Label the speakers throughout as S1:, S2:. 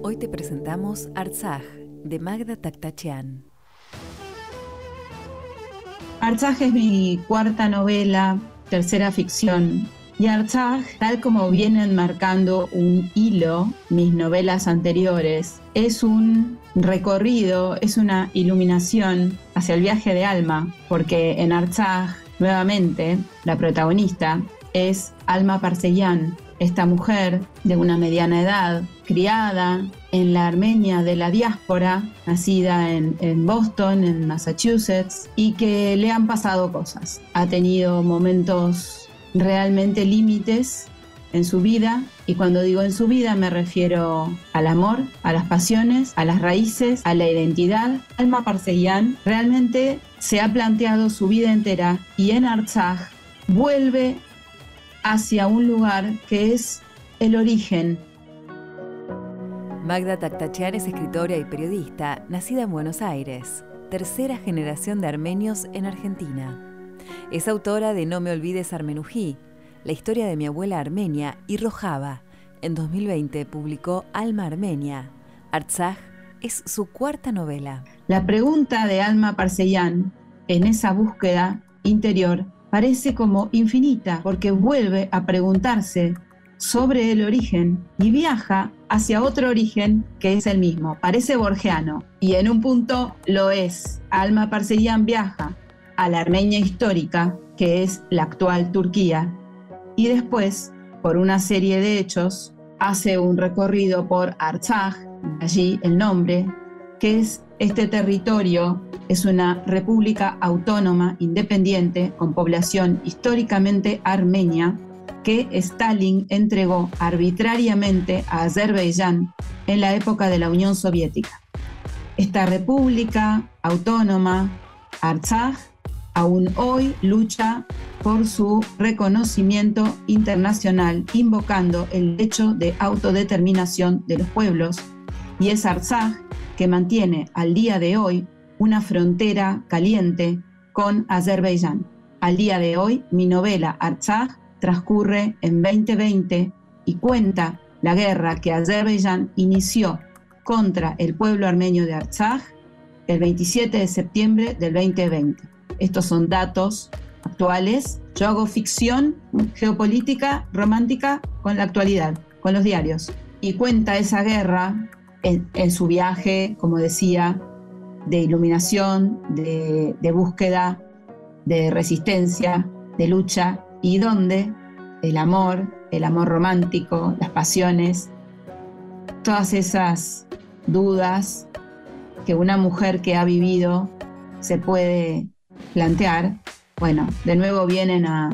S1: Hoy te presentamos Artsaj, de Magda Taktachian.
S2: Artsaj es mi cuarta novela, tercera ficción. Y Artsaj, tal como vienen marcando un hilo mis novelas anteriores, es un recorrido, es una iluminación hacia el viaje de alma, porque en Artsaj, nuevamente, la protagonista es Alma Parseyan, esta mujer de una mediana edad, criada en la Armenia de la diáspora, nacida en, Boston, en Massachusetts, y que le han pasado cosas. Ha tenido momentos realmente límites en su vida, y cuando digo en su vida me refiero al amor, a las pasiones, a las raíces, a la identidad. Alma Parseguian realmente se ha planteado su vida entera y en Artsaj vuelve hacia un lugar que es el origen.
S1: Magda Taktachian es escritora y periodista, nacida en Buenos Aires, tercera generación de armenios en Argentina. Es autora de No me olvides Armenují, la historia de mi abuela armenia y Rojava. En 2020 publicó Alma Armenia. Artsaj es su cuarta novela.
S2: La pregunta de Alma Parseyan en esa búsqueda interior parece como infinita porque vuelve a preguntarse sobre el origen y viaja hacia otro origen que es el mismo. Parece borgiano y en un punto lo es. Alma Parseyan viaja a la Armenia histórica, que es la actual Turquía, y después, por una serie de hechos, hace un recorrido por Artsaj, allí el nombre, que es este territorio, es una república autónoma independiente con población históricamente armenia que Stalin entregó arbitrariamente a Azerbaiyán en la época de la Unión Soviética. Esta república autónoma, Artsaj, aún hoy lucha por su reconocimiento internacional, invocando el derecho de autodeterminación de los pueblos, y es Artsaj que mantiene al día de hoy una frontera caliente con Azerbaiyán. Al día de hoy, mi novela Artsaj transcurre en 2020 y cuenta la guerra que Azerbaiyán inició contra el pueblo armenio de Artsaj el 27 de septiembre del 2020. Estos son datos actuales. Yo hago ficción geopolítica romántica con la actualidad, con los diarios. Y cuenta esa guerra en, su viaje, como decía, de iluminación, de, de búsqueda, de resistencia, de lucha, y donde el amor, el amor romántico, las pasiones, todas esas dudas que una mujer que ha vivido se puede plantear, bueno, de nuevo vienen a,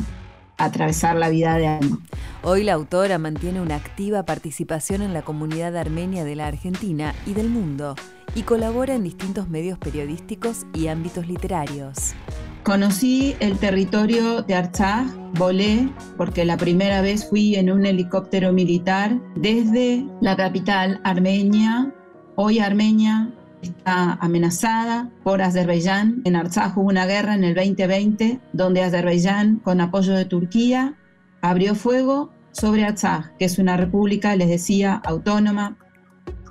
S2: atravesar la vida de Alma.
S1: Hoy la autora mantiene una activa participación en la comunidad armenia de la Argentina y del mundo y colabora en distintos medios periodísticos y ámbitos literarios.
S2: Conocí el territorio de Artsaj, volé porque la primera vez fui en un helicóptero militar desde la capital armenia, hoy Armenia, está amenazada por Azerbaiyán. En Artsaj hubo una guerra en el 2020 donde Azerbaiyán, con apoyo de Turquía, abrió fuego sobre Artsaj, que es una república, les decía, autónoma,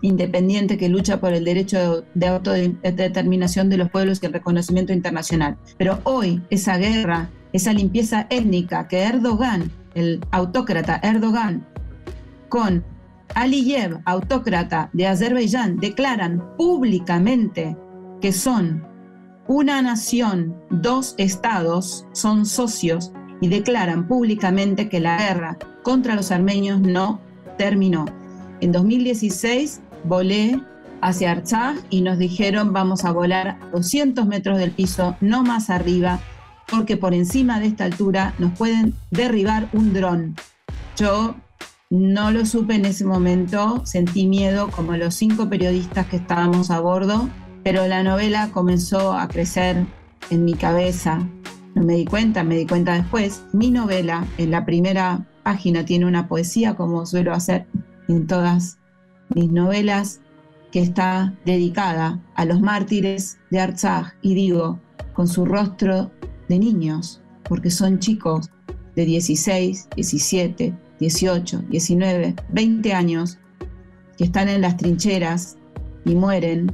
S2: independiente que lucha por el derecho de autodeterminación de los pueblos y el reconocimiento internacional. Pero hoy esa guerra, esa limpieza étnica que Erdogan, el autócrata Erdogan, con Aliyev, autócrata de Azerbaiyán, declaran públicamente que son una nación, dos estados, son socios y declaran públicamente que la guerra contra los armenios no terminó. En 2016 volé hacia Artsaj y nos dijeron vamos a volar a 200 metros del piso, no más arriba, porque por encima de esta altura nos pueden derribar un dron. Yo No lo supe en ese momento, sentí miedo como los cinco periodistas que estábamos a bordo, pero la novela comenzó a crecer en mi cabeza. No me di cuenta, me di cuenta después. Mi novela en la primera página tiene una poesía como suelo hacer en todas mis novelas que está dedicada a los mártires de Artsaj y digo, con su rostro de niños, porque son chicos de 16, 17, 18, 19, 20 años que están en las trincheras y mueren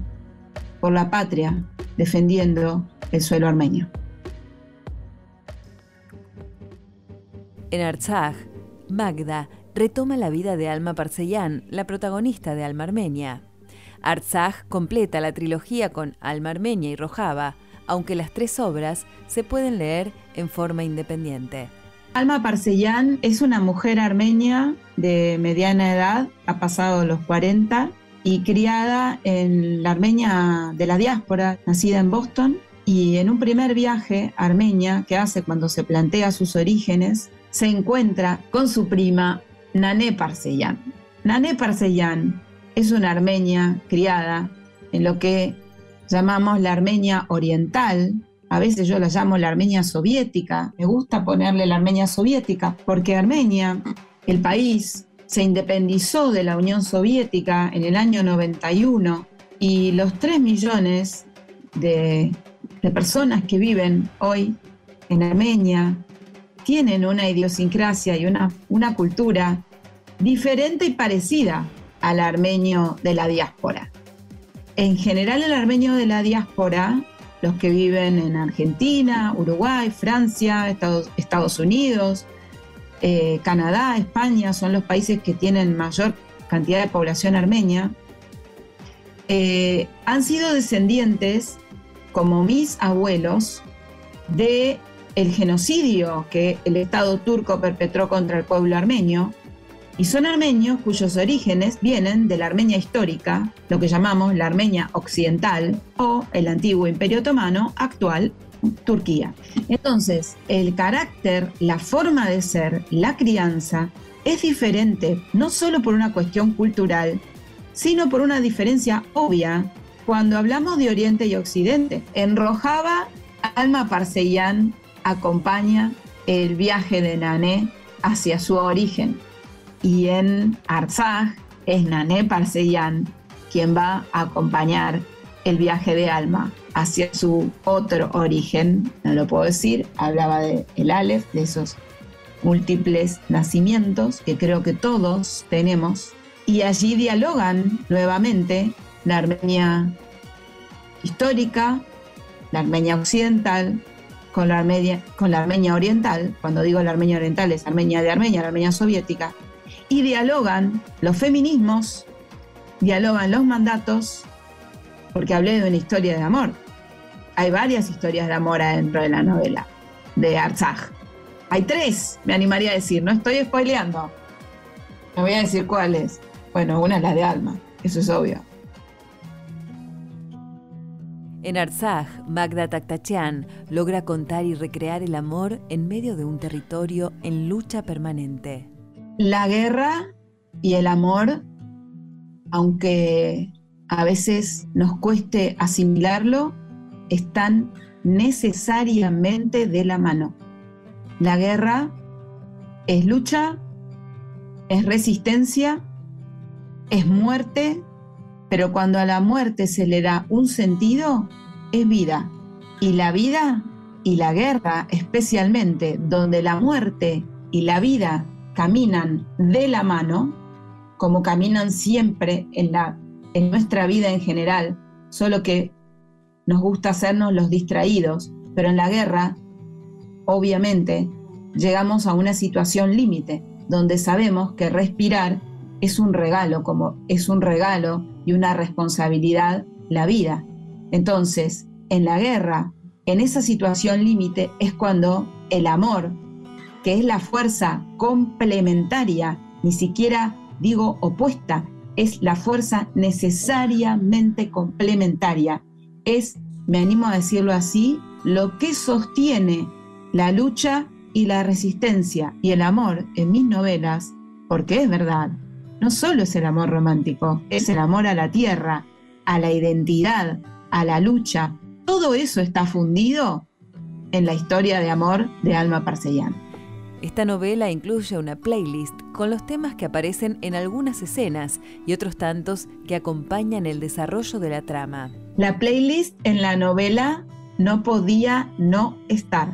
S2: por la patria defendiendo el suelo armenio.
S1: En Artsaj, Magda retoma la vida de Alma Parseyan, la protagonista de Alma Armenia. Artsaj completa la trilogía con Alma Armenia y Rojava, aunque las tres obras se pueden leer en forma independiente.
S2: Alma Parseyan es una mujer armenia de mediana edad, ha pasado los 40 y criada en la Armenia de la diáspora, nacida en Boston. Y en un primer viaje Armenia que hace cuando se plantea sus orígenes, se encuentra con su prima Nané Parseyan. Nané Parseyan es una armenia criada en lo que llamamos la Armenia oriental, a veces yo la llamo la Armenia soviética, me gusta ponerle la Armenia soviética, porque Armenia, el país, se independizó de la Unión Soviética en el año 91 y los 3 millones de, personas que viven hoy en Armenia tienen una idiosincrasia y una, una cultura diferente y parecida al armenio de la diáspora. En general el armenio de la diáspora los que viven en Argentina, Uruguay, Francia, Estados, Unidos, eh, Canadá, España, son los países que tienen mayor cantidad de población armenia, eh, han sido descendientes, como mis abuelos, de genocidio que el Estado turco perpetró contra el pueblo armenio y son armenios cuyos orígenes vienen de la Armenia histórica, lo que llamamos la Armenia occidental o el antiguo Imperio Otomano, actual Turquía. Entonces, el carácter, la forma de ser, la crianza es diferente, no solo por una cuestión cultural, sino por una diferencia obvia cuando hablamos de Oriente y Occidente. En Rojava, Alma Parseyan acompaña el viaje de Nané hacia su origen y en Arzaj es Nané Parseyan quien va a acompañar el viaje de alma hacia su otro origen, no lo puedo decir, hablaba de el Aleph, de esos múltiples nacimientos que creo que todos tenemos, y allí dialogan nuevamente la Armenia histórica, la Armenia occidental, con la Armenia, con la Armenia oriental, cuando digo la Armenia oriental es Armenia de Armenia, la Armenia soviética, y dialogan los feminismos, dialogan los mandatos, porque hablé de una historia de amor. Hay varias historias de amor dentro de la novela de Arzaj. Hay tres, me animaría a decir, no estoy spoileando. No voy a decir cuáles. Bueno, una es la de Alma, eso es obvio.
S1: En Arzaj, Magda Taktachian logra contar y recrear el amor en medio de un territorio en lucha permanente
S2: la guerra y el amor, aunque a veces nos cueste asimilarlo, están necesariamente de la mano. La guerra es lucha, es resistencia, es muerte, pero cuando a la muerte se le da un sentido, es vida. Y la vida y la guerra especialmente, donde la muerte y la vida caminan de la mano, como caminan siempre en, la, en nuestra vida en general, solo que nos gusta hacernos los distraídos, pero en la guerra, obviamente, llegamos a una situación límite, donde sabemos que respirar es un regalo, como es un regalo y una responsabilidad la vida. Entonces, en la guerra, en esa situación límite, es cuando el amor que es la fuerza complementaria, ni siquiera digo opuesta, es la fuerza necesariamente complementaria. Es, me animo a decirlo así, lo que sostiene la lucha y la resistencia y el amor en mis novelas porque es verdad. No solo es el amor romántico, es el amor a la tierra, a la identidad, a la lucha. Todo eso está fundido en la historia de amor de Alma Parsellán.
S1: Esta novela incluye una playlist con los temas que aparecen en algunas escenas y otros tantos que acompañan el desarrollo de la trama.
S2: La playlist en la novela no podía no estar.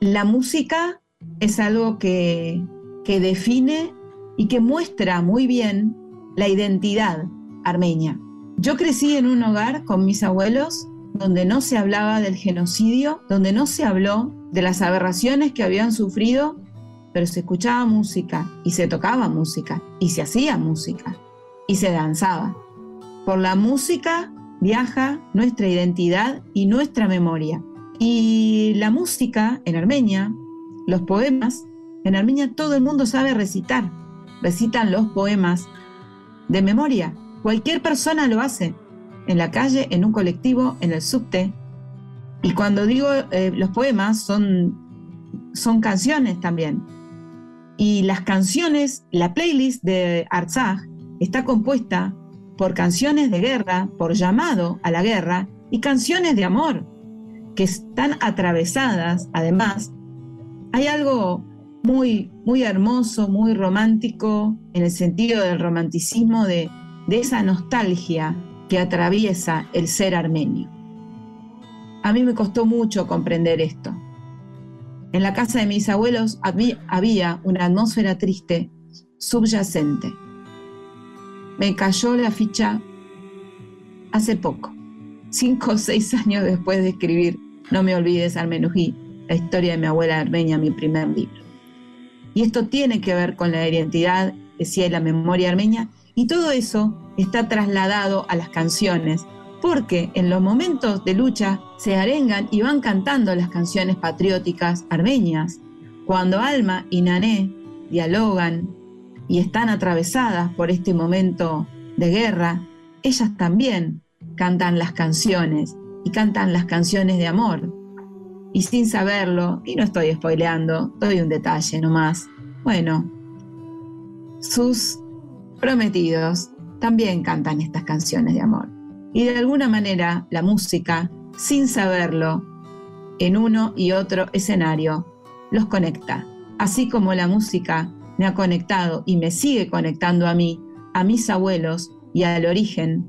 S2: La música es algo que, que define y que muestra muy bien la identidad armenia. Yo crecí en un hogar con mis abuelos donde no se hablaba del genocidio, donde no se habló de las aberraciones que habían sufrido pero se escuchaba música y se tocaba música y se hacía música y se danzaba. Por la música viaja nuestra identidad y nuestra memoria. Y la música en Armenia, los poemas, en Armenia todo el mundo sabe recitar. Recitan los poemas de memoria. Cualquier persona lo hace. En la calle, en un colectivo, en el subte. Y cuando digo eh, los poemas, son, son canciones también. Y las canciones, la playlist de Artsaj está compuesta por canciones de guerra, por llamado a la guerra y canciones de amor, que están atravesadas, además. Hay algo muy, muy hermoso, muy romántico, en el sentido del romanticismo, de, de esa nostalgia que atraviesa el ser armenio. A mí me costó mucho comprender esto. En la casa de mis abuelos había una atmósfera triste, subyacente. Me cayó la ficha hace poco, cinco o seis años después de escribir No me olvides Armenují, la historia de mi abuela armenia, mi primer libro. Y esto tiene que ver con la identidad, decía, y la memoria armenia, y todo eso está trasladado a las canciones, porque en los momentos de lucha se arengan y van cantando las canciones patrióticas armenias. Cuando Alma y Nané dialogan y están atravesadas por este momento de guerra, ellas también cantan las canciones y cantan las canciones de amor. Y sin saberlo, y no estoy spoileando, doy un detalle nomás. Bueno, sus prometidos también cantan estas canciones de amor. Y de alguna manera la música, sin saberlo, en uno y otro escenario, los conecta. Así como la música me ha conectado y me sigue conectando a mí, a mis abuelos y al origen.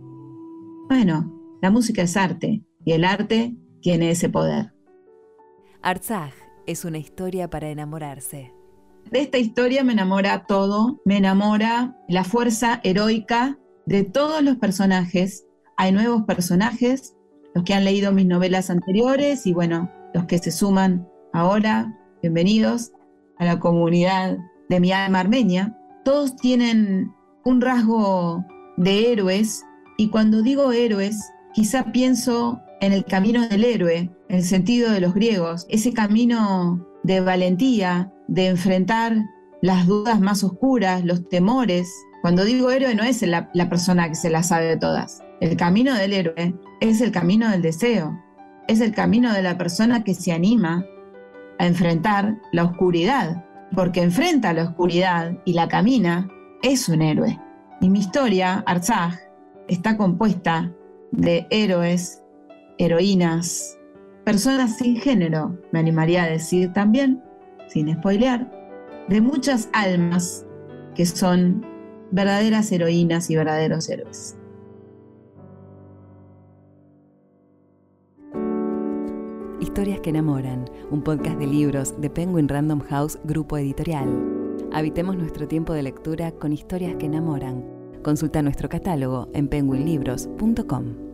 S2: Bueno, la música es arte y el arte tiene ese poder.
S1: Arzaj es una historia para enamorarse.
S2: De esta historia me enamora todo, me enamora la fuerza heroica de todos los personajes hay nuevos personajes, los que han leído mis novelas anteriores y bueno, los que se suman ahora, bienvenidos a la comunidad de mi alma armenia. Todos tienen un rasgo de héroes y cuando digo héroes, quizá pienso en el camino del héroe, en el sentido de los griegos, ese camino de valentía, de enfrentar las dudas más oscuras, los temores. Cuando digo héroe no es la, la persona que se la sabe todas, el camino del héroe es el camino del deseo, es el camino de la persona que se anima a enfrentar la oscuridad, porque enfrenta la oscuridad y la camina, es un héroe. Y mi historia, Arzaj, está compuesta de héroes, heroínas, personas sin género, me animaría a decir también, sin spoilear, de muchas almas que son verdaderas heroínas y verdaderos héroes.
S1: Historias que enamoran, un podcast de libros de Penguin Random House Grupo Editorial. Habitemos nuestro tiempo de lectura con historias que enamoran. Consulta nuestro catálogo en penguinlibros.com.